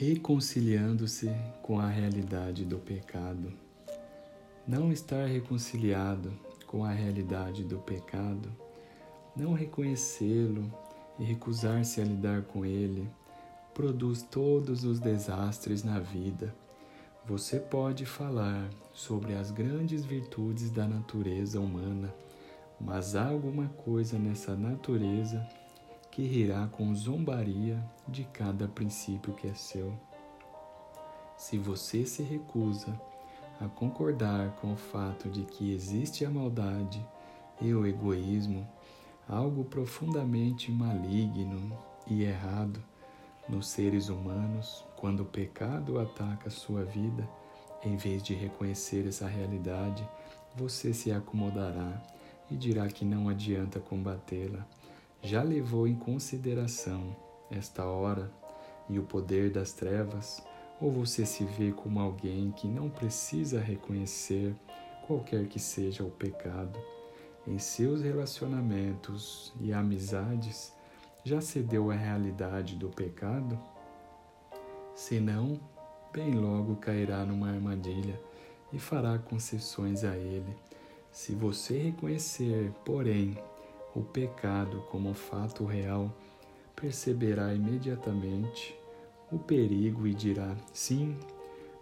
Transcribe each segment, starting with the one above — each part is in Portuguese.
reconciliando-se com a realidade do pecado. Não estar reconciliado com a realidade do pecado, não reconhecê-lo e recusar-se a lidar com ele, produz todos os desastres na vida. Você pode falar sobre as grandes virtudes da natureza humana, mas há alguma coisa nessa natureza que rirá com zombaria de cada princípio que é seu. Se você se recusa a concordar com o fato de que existe a maldade e o egoísmo, algo profundamente maligno e errado nos seres humanos, quando o pecado ataca sua vida, em vez de reconhecer essa realidade, você se acomodará e dirá que não adianta combatê-la já levou em consideração esta hora e o poder das trevas, ou você se vê como alguém que não precisa reconhecer qualquer que seja o pecado em seus relacionamentos e amizades? Já cedeu à realidade do pecado? Senão, bem logo cairá numa armadilha e fará concessões a ele. Se você reconhecer, porém, o pecado como fato real, perceberá imediatamente o perigo e dirá: sim,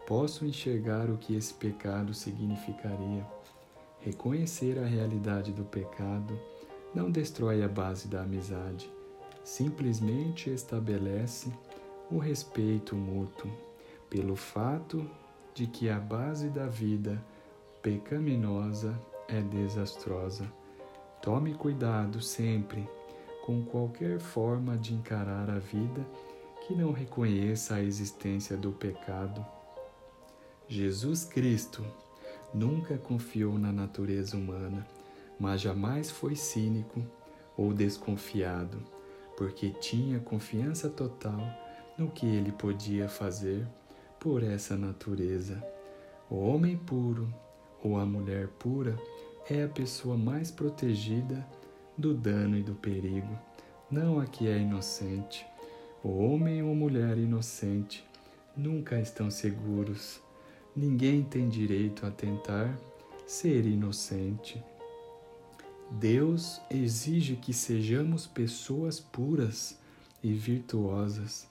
posso enxergar o que esse pecado significaria. Reconhecer a realidade do pecado não destrói a base da amizade, simplesmente estabelece o respeito mútuo pelo fato de que a base da vida pecaminosa é desastrosa. Tome cuidado sempre com qualquer forma de encarar a vida que não reconheça a existência do pecado. Jesus Cristo nunca confiou na natureza humana, mas jamais foi cínico ou desconfiado, porque tinha confiança total no que ele podia fazer por essa natureza. O homem puro ou a mulher pura é a pessoa mais protegida do dano e do perigo, não a que é inocente. O homem ou mulher inocente nunca estão seguros. Ninguém tem direito a tentar ser inocente. Deus exige que sejamos pessoas puras e virtuosas.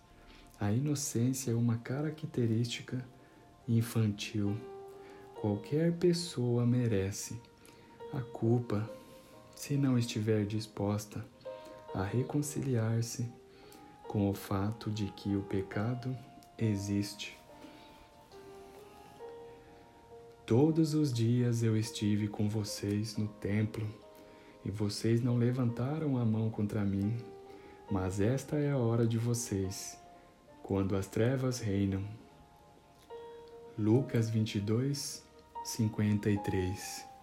A inocência é uma característica infantil. Qualquer pessoa merece a culpa se não estiver disposta a reconciliar-se com o fato de que o pecado existe. Todos os dias eu estive com vocês no templo e vocês não levantaram a mão contra mim, mas esta é a hora de vocês, quando as trevas reinam. Lucas 22, 53